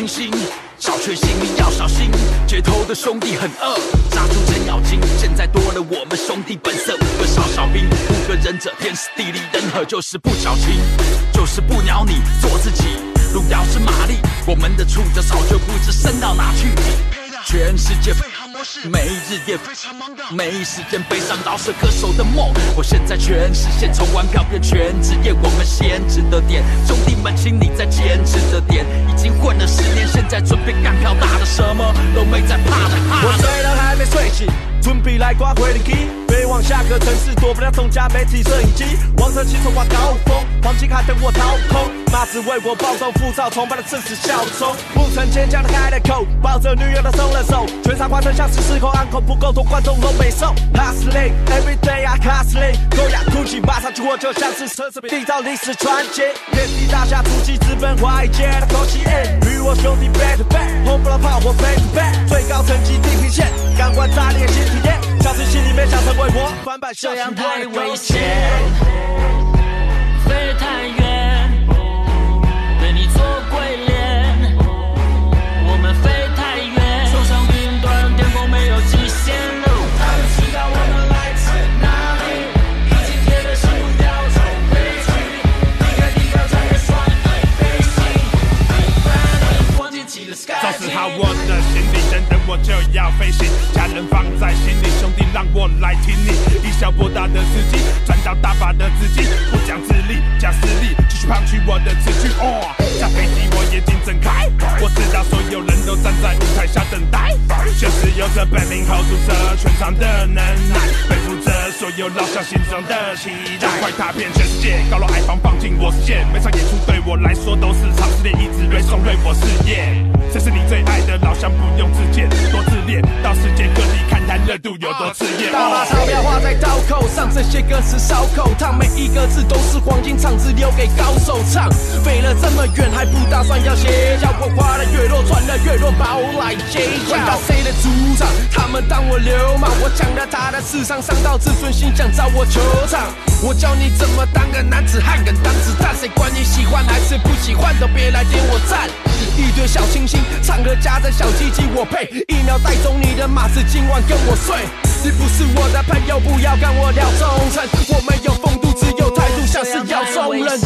星星，小确幸你要小心。街头的兄弟很饿，杀出程咬金。现在多了我们兄弟本色，五个少小兵，五个忍者，天时地利人和，就是不矫情，就是不鸟你，做自己。路遥知马力，我们的触角早就不知伸到哪去。全世界没日夜非常忙的，没时间悲伤饶舌歌手的梦。我现在全实现，从玩票变全职业，我们先值得点。兄弟们，请你再坚持着点。已经混了十年，现在准备干票大的，什么都没在怕的。怕我的睡了还没睡醒，准备来刮回力机，飞往下个城市，躲不了众家媒体摄影机。王者骑手挂高峰，黄金卡等我掏空，马子为我暴动浮躁，崇拜的正是笑容。不曾坚强的开了口，抱着女友的松了手，全场观众像是失控，安口不够多，观众都没送。Hustling every day I hustling，高雅哭泣，马上去我就像是奢侈品，缔造历史传奇。原地大厦突击，资本华尔街的口气，与我兄弟 back to back，轰不了炮火 back to back，最高层级地平线，感官炸裂新体验，小心心里面想成为我，翻版这样太危危险，我就要飞行。家人放在心里，兄弟让我来挺你。以小博大的自己，赚到大把的资金，不讲自力，讲实力，继续胖取我的词句。哦，下飞机我眼睛睁开，我知道所有人都站在舞台下等待。确实有着本领 hold 住这全场的能耐，背负着所有老乡心中的期待。快踏遍全世界，高楼矮房放进我视线，每场演出对我来说都是场试炼，一直锐送锐我事业。这是你最爱的老乡，不用自荐，多自恋，到世界各地看看热度有多炽烈。大把钞票花在刀口上，这些歌词烧口烫，每一个字都是黄金唱词，留给高手唱。飞了这么远，还不打算要歇脚？我花了越多，赚了越多，把我来接管到谁的主场？他们当我流氓，我抢了他的市场，伤到自尊心，想找我球场。我教你怎么当个男子汉，敢当子弹，谁管你喜欢还是不喜欢，都别来点我赞。一堆小清新，唱歌夹着小鸡鸡，我配一秒带走你的马子，今晚跟我睡。你不是我的朋友，不要跟我聊忠诚。我没有风度，只有态度，像是要送人。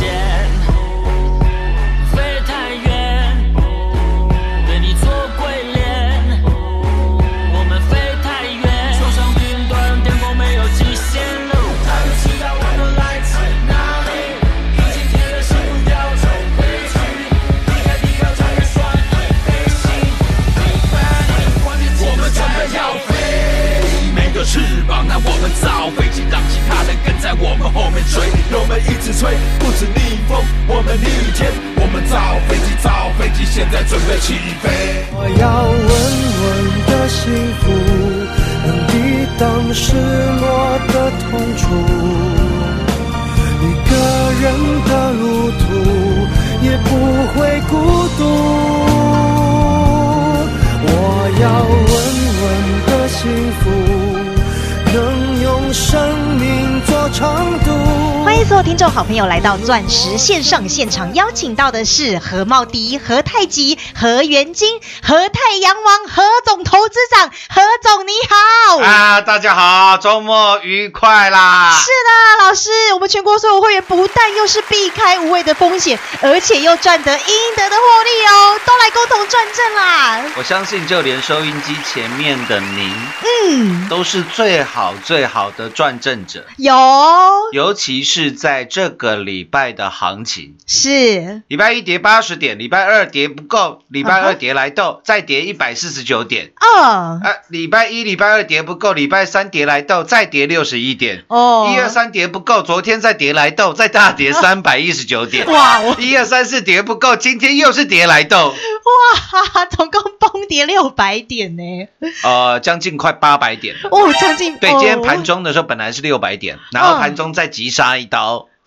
所有听众好朋友来到钻石线上现场，邀请到的是何茂迪、何太极、何元金、何太阳王、何总投资长，何总你好。啊，大家好，周末愉快啦！是的，老师，我们全国所有会员不但又是避开无谓的风险，而且又赚得应得的获利哦，都来共同赚正啦。我相信，就连收音机前面的您，嗯，都是最好最好的赚正者，有尤其是在这个礼拜的行情。是礼拜一跌八十点，礼拜二跌不够，礼拜二跌来斗，再跌一百四十九点。哦啊，礼拜一、礼拜二跌不够，礼拜三跌来斗，再跌六十一点。哦，一二三跌不够，昨天再跌来斗，再大跌三百一十九点。哇我一二三四跌不够，今天又是跌来斗，哇，总共崩跌六百点呢，呃，将近快八百点。哦，将近对，哦今天盘中的时候本来是六百点，然后盘中再急杀一刀，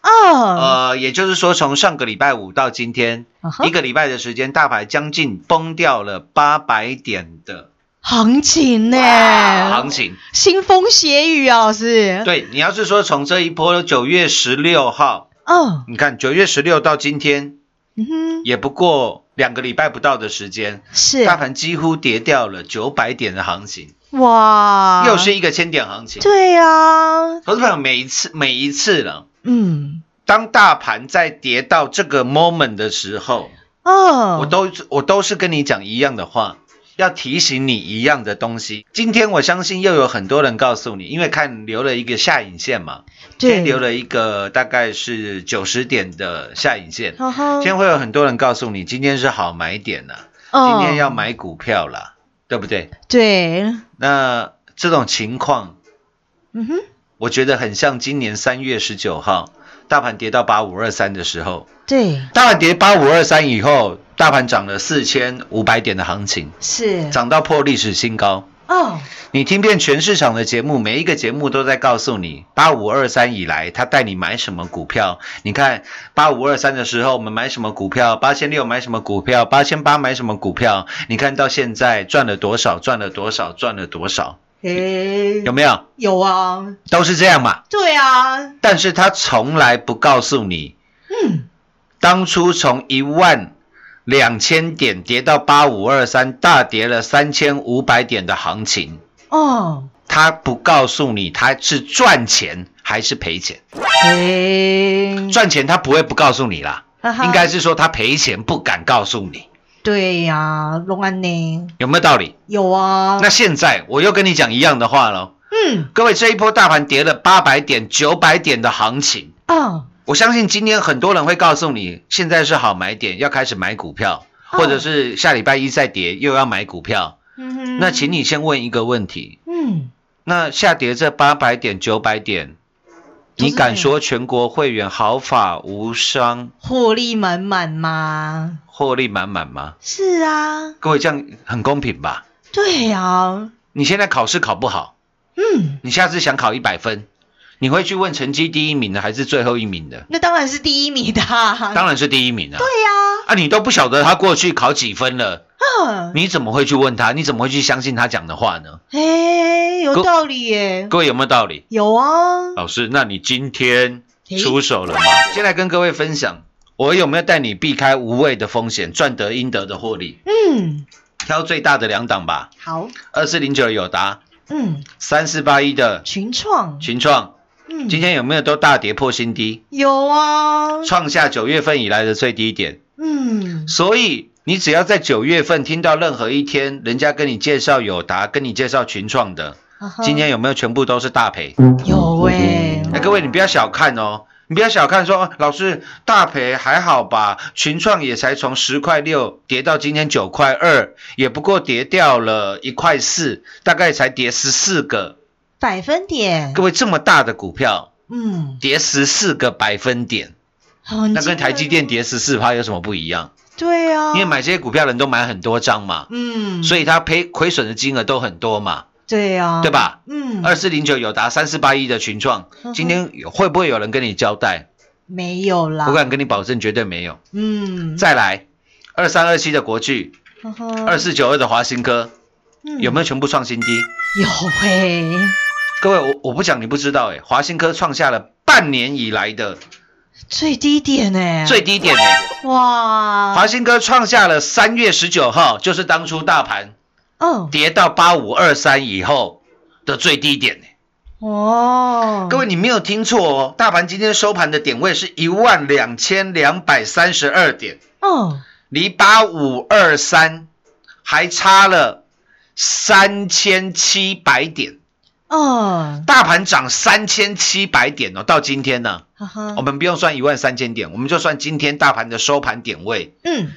哦，呃，也就是说从上个礼拜五到今天一个礼拜的时间，大盘将近崩掉了八百点的行情呢，行情。腥风血雨啊，老师，，对你要是说从这一波九月十六号，哦，你看九月十六到今天嗯哼，也不过两个礼拜不到的时间，是。大盘几乎跌掉了九百点的行情，哇，又是一个千点行情。对啊，投资朋友每一次每一次了，嗯，当大盘在跌到这个 moment 的时候，哦，我都我都是跟你讲一样的话，要提醒你一样的东西。今天我相信又有很多人告诉你，因为看留了一个下影线嘛，今天对，留了一个大概是九十点的下影线。今天会有很多人告诉你，今天是好买点了，哦。今天要买股票了，对不对？对，那这种情况，嗯哼，我觉得很像今年三月十九号，大盘跌到八五二三的时候，对，大盘跌八五二三以后，大盘涨了四千五百点的行情，是，涨到破历史新高。哦，你听遍全市场的节目，每一个节目都在告诉你，八五二三以来，他带你买什么股票。你看八五二三的时候，我们买什么股票？八千六买什么股票？八千八买什么股票？你看到现在赚了多少？赚了多少？赚了多少？诶，有没有？有啊，都是这样嘛。对啊，但是他从来不告诉你，嗯，当初从一万两千点跌到八五二三，大跌了三千五百点的行情，哦，他不告诉你他是赚钱还是赔钱。诶，赚钱他不会不告诉你啦，哈哈。应该是说他赔钱不敢告诉你，对呀，龙安呢？有没有道理？有啊，那现在我又跟你讲一样的话了，嗯，各位，这一波大盘跌了八百点、九百点的行情。哦，我相信今天很多人会告诉你，现在是好买点，要开始买股票，哦或者是下礼拜一再跌又要买股票。嗯哼那请你先问一个问题：嗯，那下跌这八百点、九百点，你敢说全国会员毫发无伤、获利满满吗？获利满满吗？是啊，各位这样很公平吧？对呀，你现在考试考不好，嗯，你下次想考一百分，你会去问成绩第一名的还是最后一名的？那当然是第一名的啊，当然是第一名啊！对呀，啊，你都不晓得他过去考几分了。嗯，你怎么会去问他？你怎么会去相信他讲的话呢？哎，有道理耶，各位有没有道理？有啊，老师，那你今天出手了吗？先来跟各位分享，我有没有带你避开无谓的风险，赚得应得的获利？嗯，挑最大的两档吧，好，二四零九友达，嗯，三四八一的群创，群创，嗯，今天有没有都大跌破新低，有啊，创下九月份以来的最低点？嗯，所以你只要在九月份听到任何一天人家跟你介绍友达，跟你介绍群创的，今天有没有全部都是大赔？有哎，哎，各位，你不要小看哦，你不要小看说，哦老师大赔还好吧？群创也才从十块六跌到今天九块二，也不过跌掉了一块四，大概才跌十四个。百分点，各位，这么大的股票嗯，跌十四个百分点，很那跟台积电跌十四趴有什么不一样？对啊，因为买这些股票的人都买很多张嘛，嗯，所以他赔亏损的金额都很多嘛。对啊，对吧？嗯，二四零九有达三四八一的群创今天有会不会有人跟你交代？没有啦，我敢跟你保证，绝对没有。嗯，再来，二三二七的国巨，二四九二的华新科，嗯有没有全部创新低？有嘿，各位，我我不讲你不知道，哎，华新科创下了半年以来的最低点呢？最低点呢。哇，华兴哥创下了三月十九号，就是当初大盘哦跌到八五二三以后的最低点呢。哦，各位，你没有听错哦，大盘今天收盘的点位是一万两千两百三十二点，哦，离八五二三还差了三千七百点。哦，大盘涨三千七百点哦，到今天呢，我，们不用算一万三千点，我们就算今天大盘的收盘点位。嗯，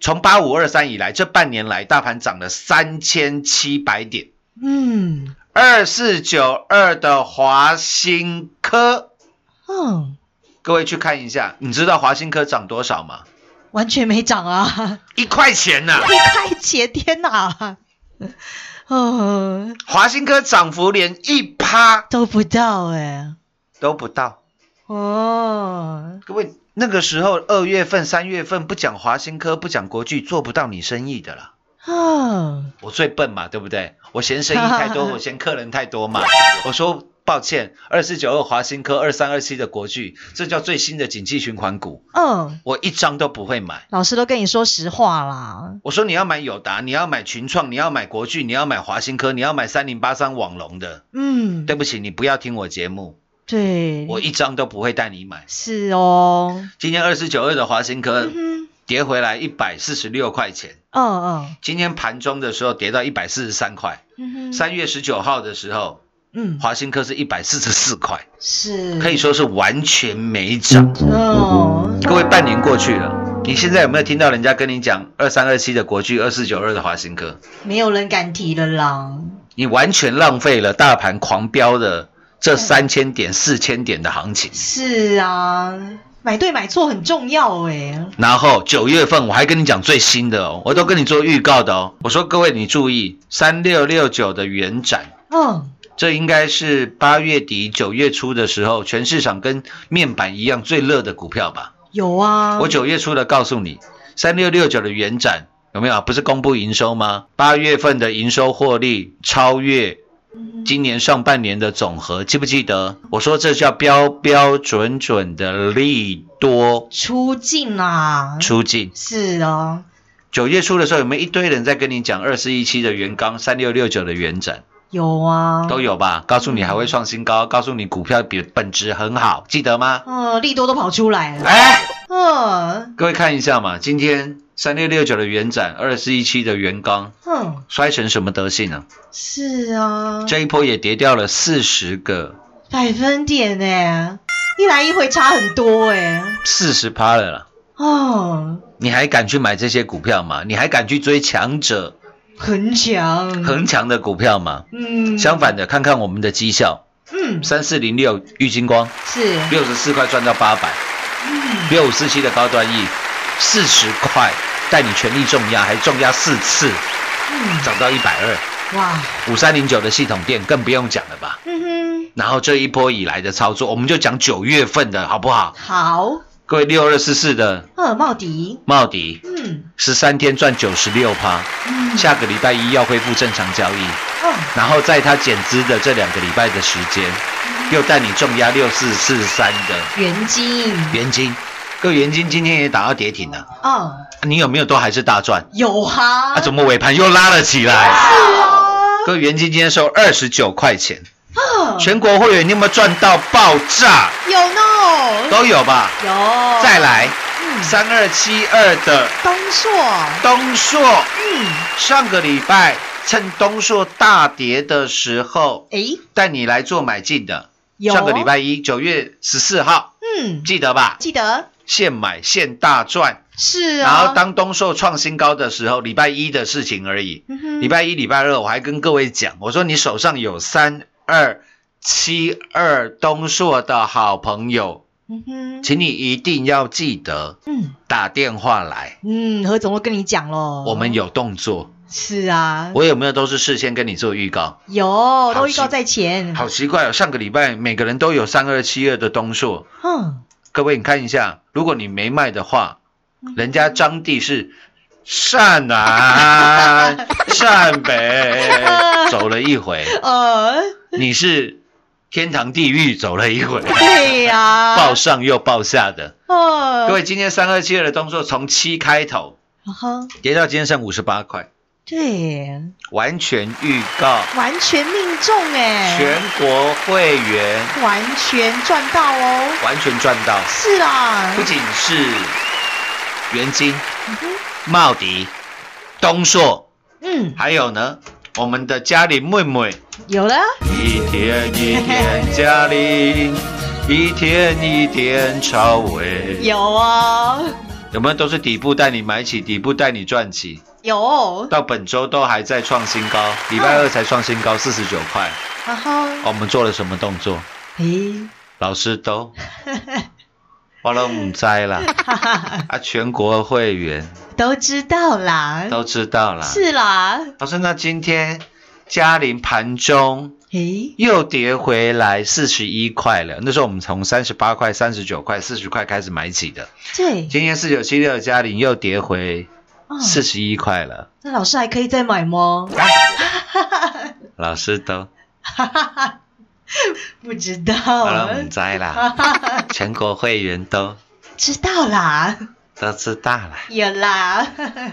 从八五二三以来，这半年来大盘涨了三千七百点。嗯，二四九二的华新科，嗯，各位去看一下，你知道华新科涨多少吗？完全没涨啊，一块钱呐、一块钱，天哪，哦，华新科涨幅连一趴。都不到哎，都不到。哦，各位，那个时候二月份、三月份不讲华新科，不讲国巨，做不到你生意的啦。啊，我最笨嘛，对不对？我嫌生意太多，我嫌客人太多嘛。我说抱歉，二四九二华新科，二三二七的国巨，这叫最新的景气循环股，嗯，我一张都不会买。老师都跟你说实话啦，我说你要买友达，你要买群创，你要买国巨，你要买华新科，你要买三零八三网龙的。嗯，对不起，你不要听我节目，对，我一张都不会带你买。是哦，今天二四九二的华新科嗯跌回来一百四十六块钱，嗯，嗯。今天盘中的时候跌到一百四十三块。嗯，嗯哼，三月十九号的时候，嗯，华新科是一百四十四块，是，可以说是完全没涨。哦，各位，半年过去了，你现在有没有听到人家跟你讲二三二七的国巨，二四九二的华新科？没有人敢提了啦，你完全浪费了大盘狂飙的这三千点、四千点的行情。是啊，买对买错很重要哎，然后九月份我还跟你讲最新的哦，我都跟你做预告的哦。我说各位你注意，三六六九的元展，嗯，这应该是八月底九月初的时候，全市场跟面板一样最热的股票吧。有啊，我九月初的告诉你，三六六九的元展有没有？不是公布营收吗？八月份的营收获利超越今年上半年的总和，记不记得？我说这叫标标准准的利多出境啊，出境。是啊，九月初的时候，有没有一堆人在跟你讲二四一七的元刚、三六六九的元整有啊，都有吧？告诉你还会创新高，告诉你股票比本质很好，记得吗？嗯，利多都跑出来了，哎，嗯各位看一下嘛，今天三六六九的元展、二四一七的元刚嗯，摔成什么德性呢、是啊，这一波也跌掉了四十个，百分点哎，一来一回差很多哎，四十趴了啦。哦，你还敢去买这些股票吗？你还敢去追强者、很强，很强的股票吗？嗯，相反的，看看我们的绩效，嗯，三四零六玉金光是，六十四块赚到八百，嗯，六五四七的高端 E 四十块带你全力重压，还重压四次，嗯，涨到一百二。哇，五三零九的系统店更不用讲了吧？嗯哼，然后这一波以来的操作，我们就讲九月份的好不好？好，各位六二四四的。呃茂迪，茂迪，嗯。十三天赚九十六趴，嗯，下个礼拜一要恢复正常交易，哦，然后在它减资的这两个礼拜的时间，又带你重压六四四三的。元金，元金，各位元金今天也打到跌停了，哦，你有没有都还是大赚？有哈，啊，怎么尾盘又拉了起来？是啊，各位元金今天收二十九块钱，哦全国会员你有没有赚到爆炸？有呢，都有吧？有，再，来嗯，三二七二的东硕，东硕，嗯，上个礼拜趁东硕大跌的时候，诶，带你来做买进的。有。上个礼拜一，九月十四号，嗯，记得吧？记得现买现大赚。是啊，然后当东硕创新高的时候，礼拜一的事情而已。嗯礼拜一、礼拜二，我还跟各位讲，我说你手上有三二七二东硕的好朋友，嗯哼，请你一定要记得嗯。打电话来，嗯，何总都跟你讲喽，我们有动作。是啊，我有没有都是事先跟你做预告？有都预告在前，好奇怪哦，上个礼拜每个人都有三二七二的东硕，嗯，各位你看一下，如果你没卖的话，人家张帝是善南 善北走了一回，呃，你是天堂地狱走了一回，对呀、报上又报下的。哦，各位，今天三二七二的动作从七开头啊哈，跌到今天剩五十八块，对，完全预告。完全命中哎，全国会员。完全赚到哦，完全赚到，是啦不，仅是元金、茂迪、东硕，嗯，还有呢，我们的嘉玲妹妹。有了，一天一天嘉玲，一天一天超伟，有哦，有没有都是底部带你买起，底部带你赚起？有，到本周都还在创新高，礼拜二才创新高，四十九块。我们做了什么动作？诶，老师都，我都唔知啦。啊，全国会员。都知道啦，都知道啦。是啦，老师，那今天嘉玲盘中诶，又跌回来四十一块了。那时候我们从三十八块、三十九块、四十块开始买起的，对，今天四九七六嘉玲又跌回哦四十一块了。那老师还可以再买吗？老师都。不知道。好了，唔知啦，全国会员都。知道啦，都知道啦。有啦，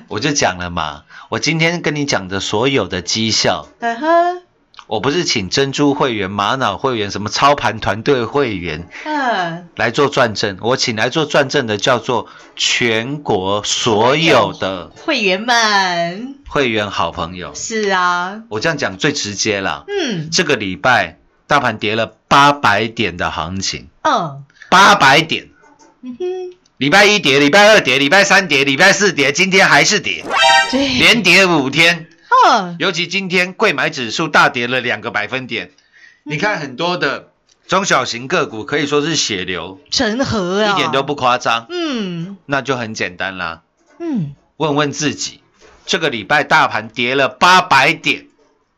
我就讲了嘛，我今天跟你讲的所有的绩效，嗯哼，我不是请珍珠会员、玛瑙会员、什么操盘团队会员嗯，来做转正，我请来做转正的叫做全国所有的会员们。会员好朋友。是啊，我这样讲最直接了，嗯。这个礼拜大盘跌了八百点的行情，嗯。八百点。嗯哼，礼拜一跌，礼拜二跌，礼拜三跌，礼拜四跌，今天还是跌，对，连跌五天。嗯，尤其今天贵买指数大跌了两个百分点，你看很多的中小型个股可以说是血流，成河啊，一点都不夸张。嗯。那就很简单啦，嗯。问问自己，这个礼拜大盘跌了八百点，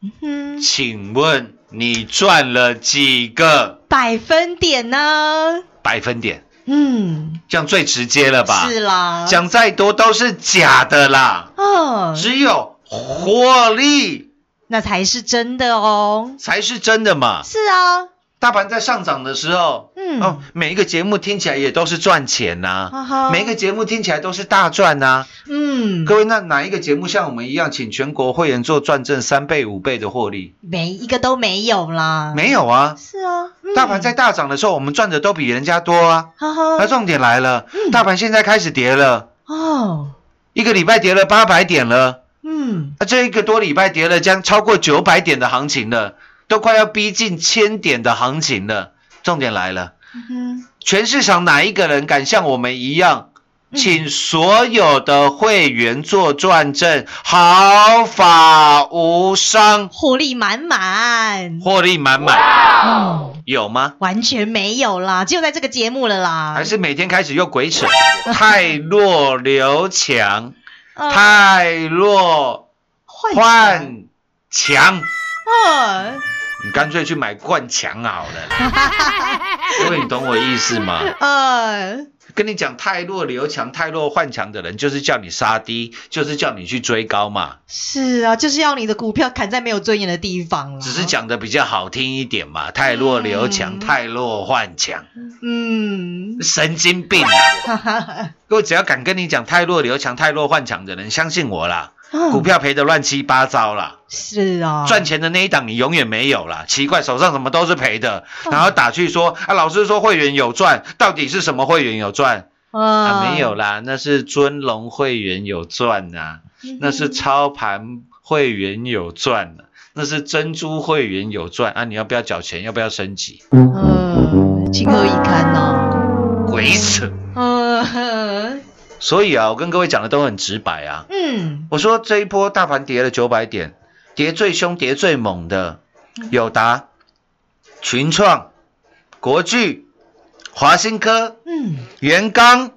嗯哼，请问你赚了几个？百分点呢？百分点？嗯，这样最直接了吧？是啦，讲再多都是假的啦，哦，只有获利。那才是真的哦。才是真的嘛。是啊，大盘在上涨的时候，嗯。哦，每一个节目听起来也都是赚钱呐、哈哈。每一个节目听起来都是大赚呐、嗯，各位，那哪一个节目像我们一样，请全国会员做赚正三倍、五倍的获利？每一个都没有啦。没有啊，是啊，嗯。大盘在大涨的时候，我们赚的都比人家多啊。哈哈。那重点来了，大盘现在开始跌了，哦，一个礼拜跌了八百点了，嗯，那这一个多礼拜跌了将超过九百点的行情了，都快要逼近千点的行情了。重点来了。嗯全市场哪一个人敢像我们一样，嗯请所有的会员做转正，毫发无伤，获利满满，获利满满，嗯，有吗？完全没有啦，只有在这个节目了啦。还是每天开始又鬼扯，太弱留强，呃太弱换换强，呃你干脆去买灌强好了。因为你懂我意思吗？呃，跟你讲，太弱留强、太弱换强的人，就是叫你杀低，就是叫你去追高嘛。是啊，就是要你的股票砍在没有尊严的地方了。只是，讲的比较好听一点嘛，太弱留强，嗯太弱换强，嗯，神经病啊！哈哈哈，各位只要敢跟你讲太弱留强、太弱换强的人，相信我啦，嗯股票赔得乱七八糟啦，是啊，赚钱的那一档你永远没有啦。奇怪，手上什么都是赔的，嗯然后打去说啊，老师说会员有赚，到底是什么会员有赚？啊，啊没有，啦，那是尊龙会员有赚呐、那是操盘会员有赚呐、那是珍珠会员有赚啊！你要不要缴钱？要不要升级？嗯，情何以堪呢？鬼扯！嗯所以啊，我跟各位讲的都很直白啊。嗯，我说这一波大盘跌了九百点，跌最凶、跌最猛的，友达、群创、国巨、华新科、嗯，元刚、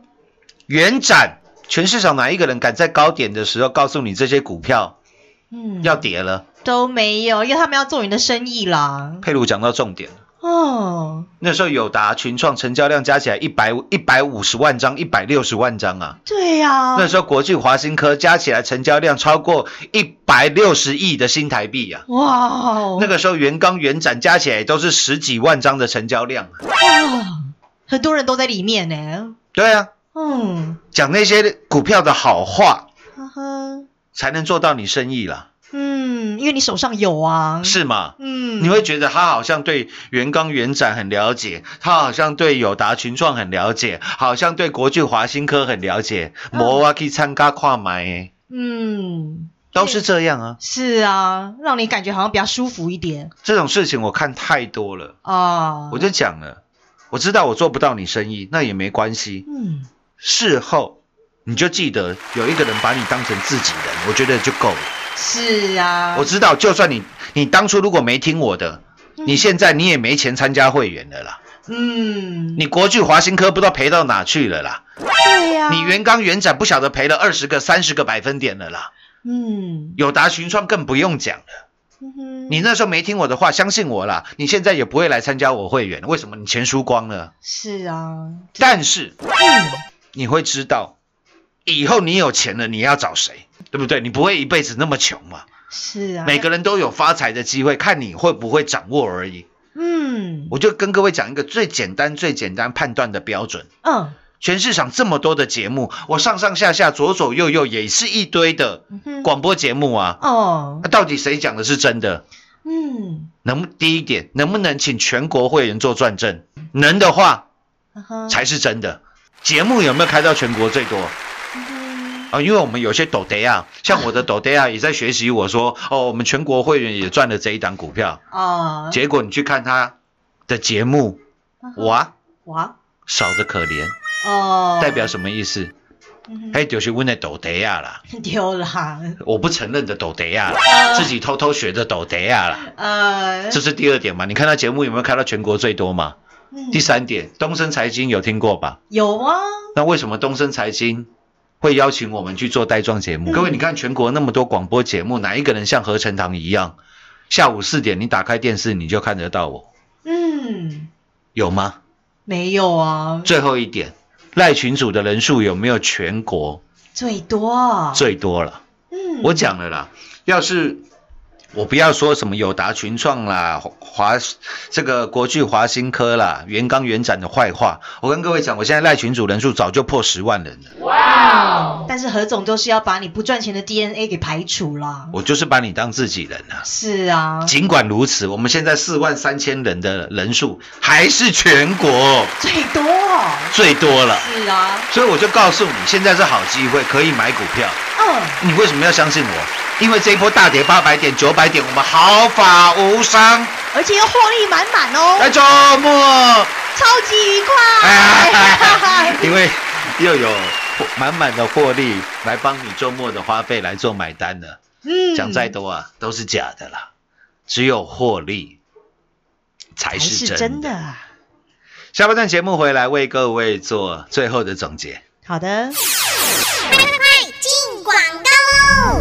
元展，全市场哪一个人敢在高点的时候告诉你这些股票嗯，要跌了？都没有，因为他们要做你的生意啦。佩鲁讲到重点，哦，那时候友达、群创成交量加起来一百一百五十万张、一百六十万张啊。对呀、那时候国际华新科加起来成交量超过一百六十亿的新台币啊。哇哦，那个时候元刚、元展加起来都是十几万张的成交量啊。哇，很多人都在里面呢。对啊，嗯，讲那些股票的好话，呵呵，才能做到你生意啦，嗯，因为你手上有啊。是吗？嗯，你会觉得他好像对元刚、元展很了解，他好像对友达、群创很了解，好像对国巨、华新科很了解。摩啊，可以参加跨买，嗯，都是这样啊。是啊，让你感觉好像比较舒服一点这种事情我看太多了，啊。我就讲了，我知道我做不到你生意，那也没关系。嗯，事后你就记得有一个人把你当成自己人，我觉得就够了。是啊，我知道，就算你你当初如果没听我的，你现在你也没钱参加会员了啦。嗯，你国巨、华新科不知道赔到哪去了啦。对呀、你元刚、元展不晓得赔了二十个、三十个百分点了啦。嗯，友达、群创更不用讲了。你那时候没听我的话，相信我啦，你现在也不会来参加我会员。为什么？你钱输光了。是啊，但是嗯，你会知道，以后你有钱了，你要找谁，对不对？你不会一辈子那么穷嘛。是啊，每个人都有发财的机会，看你会不会掌握而已。嗯我就跟各位讲一个最简单、最简单判断的标准。嗯全市场这么多的节目，我上上下下、左左右右也是一堆的广播节目啊。哦那到底谁讲的是真的？嗯能第一点，能不能请全国会员做转正？能的话才是真的。节目有没有开到全国最多？啊，因为我们有些抖得啊，像我的抖得啊，也在学习我说，哦，我们全国会员也赚了这一档股票。啊结果你去看他的节目，哇，哇少的可怜，哦，代表什么意思？嗯嘿，就是问的抖得啊啦，哼丢啦，我不承认的抖得啊啦，自己偷偷学的抖得啊啦，呃，这是第二点嘛？你看他节目有没有开到全国最多嘛？嗯第三点，东升财经有听过吧？有啊，那为什么东升财经会邀请我们去做带状节目？嗯。各位，你看全国那么多广播节目，哪一个人像何成堂一样，下午四点你打开电视你就看得到我，嗯，有吗？没有啊，最后一点，赖群主的人数有没有全国？最多，最多了？嗯，我讲了啦，要是我不要说什么友达群创啦、华这个国巨华新科啦、元刚元展的坏话，我跟各位讲，我现在赖群主人数早就破十万人了，哇但是何总都是要把你不赚钱的 DNA 给排除啦。我就是把你当自己人啊。是啊，尽管如此，我们现在四万三千人的人数还是全国。最多，最多了，是啊，所以我就告诉你，现在是好机会，可以买股票。嗯，你为什么要相信我？因为这一波大跌八百点、九百点，我们毫发无伤。而且又获利满满哦，来周末，超级愉快。哎 因为又有满满的获利来帮你周末的花费来做买单了。嗯讲再多啊，都是假的啦，只有获利才是真的。真的。啊下半段节目回来为各位做最后的总结。好的！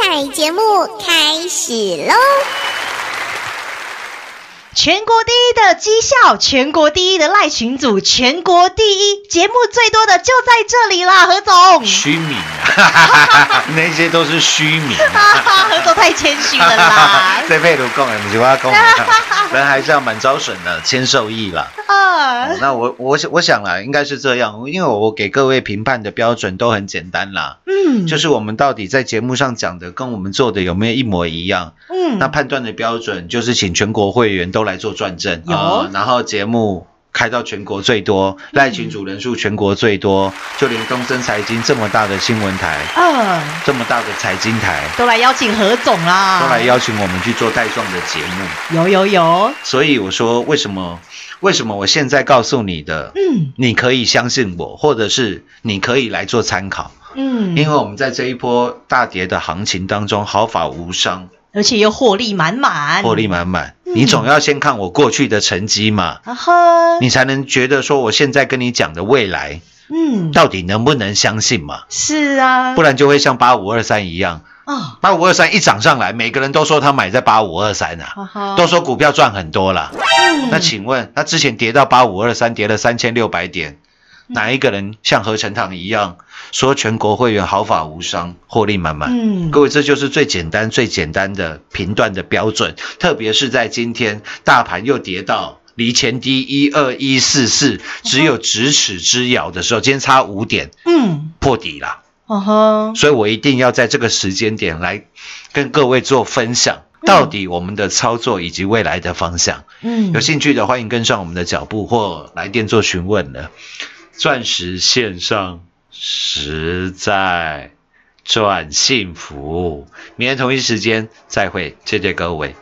彩节目开始喽！全国第一的绩效，全国第一的赖群组，全国第一节目最多的就在这里啦，何总。虚名啊，那些都是虚名啊。哈哈，何总太谦虚了啦。这配鲁讲的不是我讲的，人还是要蛮招损的，谦受益啦。啊 哦，那我我想我想啦，应该是这样，因为我给各位评判的标准都很简单啦，嗯，就是我们到底在节目上讲的跟我们做的有没有一模一样？嗯，那判断的标准就是请全国会员都来做转正有。啊、然后节目开到全国最多，赖群主人数全国最多，就连东森财经这么大的新闻台，啊，这么大的财经台，都来邀请何总啦，都来邀请我们去做带状的节目。有有有，所以我说，为什么为什么我现在告诉你的，嗯。你可以相信我，或者是你可以来做参考，嗯，因为我们在这一波大跌的行情当中毫发无伤，而且又获利满满，获利满满。嗯。你总要先看我过去的成绩嘛，你才能觉得说我现在跟你讲的未来嗯，到底能不能相信嘛？是啊，不然就会像八五二三一样，啊，八五二三一涨上来，每个人都说他买在八五二三啊，都说股票赚很多啦。嗯。那请问，那之前跌到八五二三，跌了三千六百点，嗯哪一个人像何成堂一样说全国会员毫发无伤，获利满满？嗯各位，这就是最简单、最简单的评断的标准，特别是在今天大盘又跌到。离前低一二一四四只有咫尺之遥的时候，今天差五点嗯，破底了，哦哈，所以我一定要在这个时间点来跟各位做分享，到底我们的操作以及未来的方向。嗯有兴趣的欢迎跟上我们的脚步或来电做询问了。钻石线上实在赚幸福，明天同一时间再会，谢谢各位。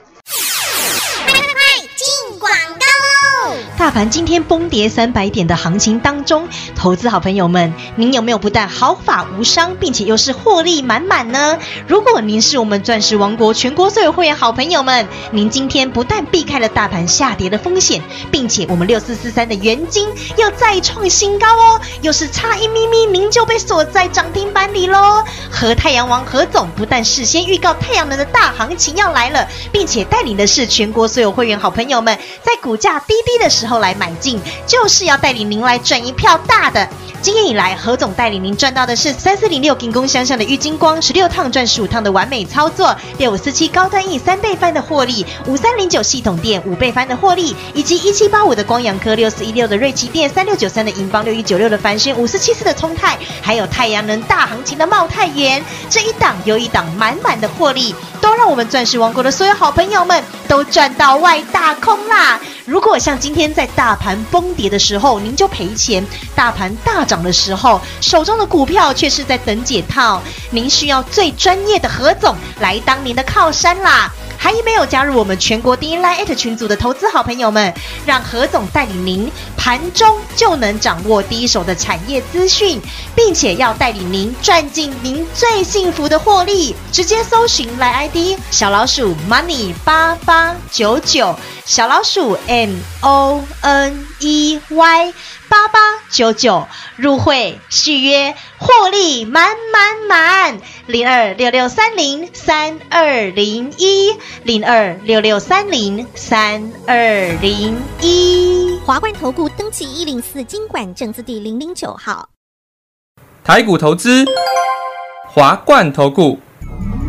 大盘今天崩跌三百点的行情当中，投资好朋友们，您有没有不但毫发无伤，并且又是获利满满呢？如果您是我们钻石王国全国所有会员好朋友们，您今天不但避开了大盘下跌的风险，并且我们六四四三的元金又再创新高哦，又是差一咪咪，您就被锁在涨停板里喽。和太阳王何总不但事先预告太阳能的大行情要来了，并且带领的是全国所有会员好朋友们，在股价低低的时候来买进，就是要带领您来赚一票大的。今年以来，何总带领您赚到的是三四零六金工相向的郁金光十六趟赚十五趟的完美操作，六五四七高端 E 三倍翻的获利，五三零九系统店五倍翻的获利，以及一七八五的光阳科六四一六的瑞奇店三六九三的银邦六一九六的繁星五四七四的通泰，还有太阳能大行情的茂泰元，这一档又一档满满的获利，都让我们钻石王国的所有好朋友们都赚到外大空啦！如果像今天在大盘崩跌的时候，您就赔钱；大盘大涨的时候，手中的股票却是在等解套，您需要最专业的何总来当您的靠山啦！还没有加入我们全国第一 Line 群组的投资好朋友们，让何总带领您盘中就能掌握第一手的产业资讯，并且要带领您赚进您最幸福的获利。直接搜寻来 ID 小老鼠 Money 八八九九，小老鼠 M O N E Y 八八九九入会续约，获利满满满。零二六六三零三二零一零二六六三零三二零一。华冠投顾登记一零四经管证字第零零九号。台股投资，华冠投顾。